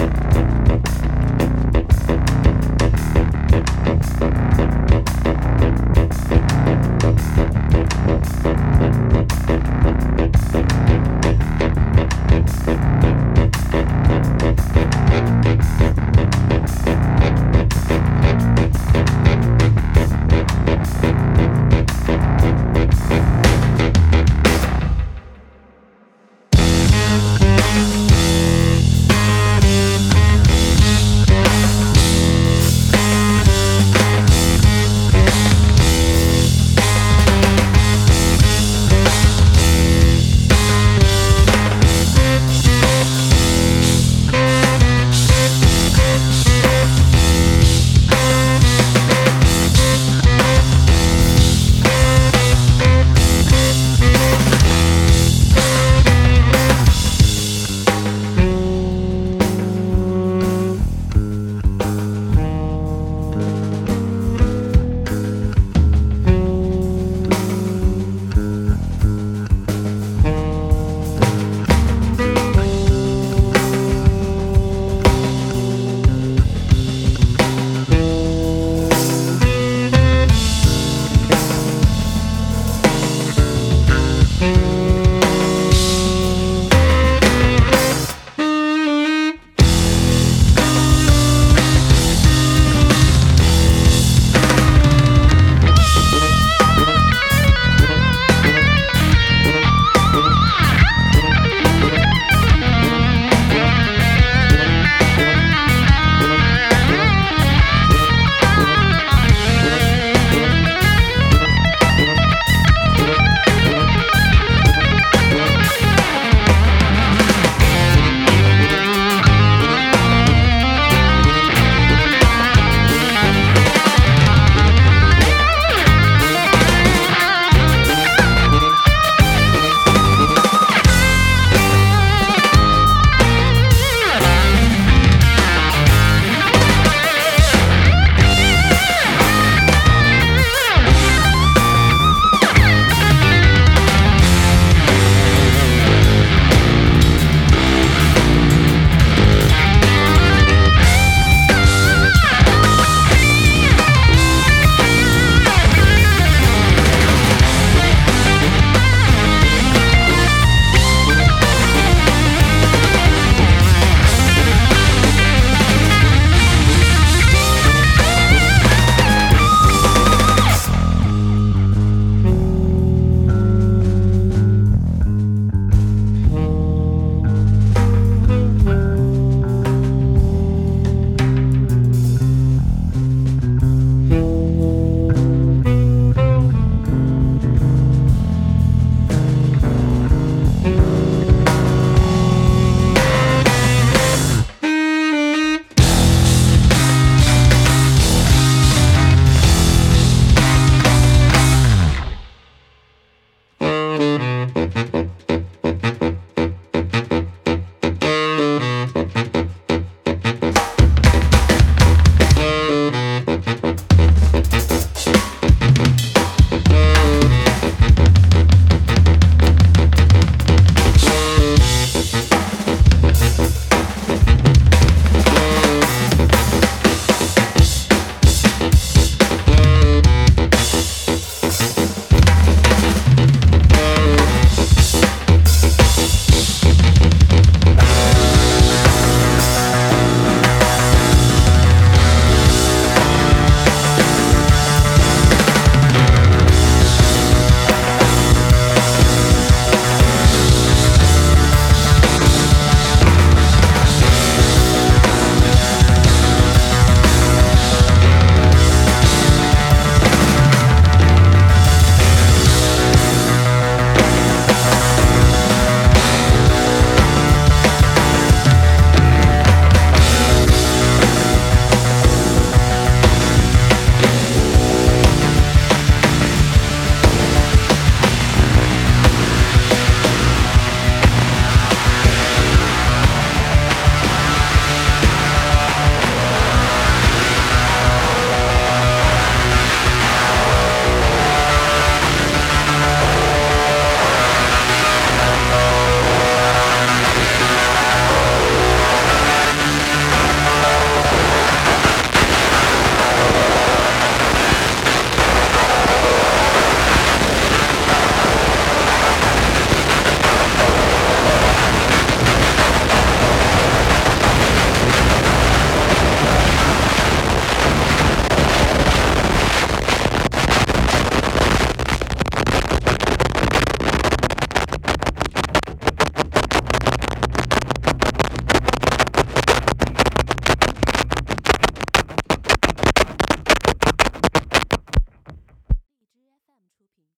you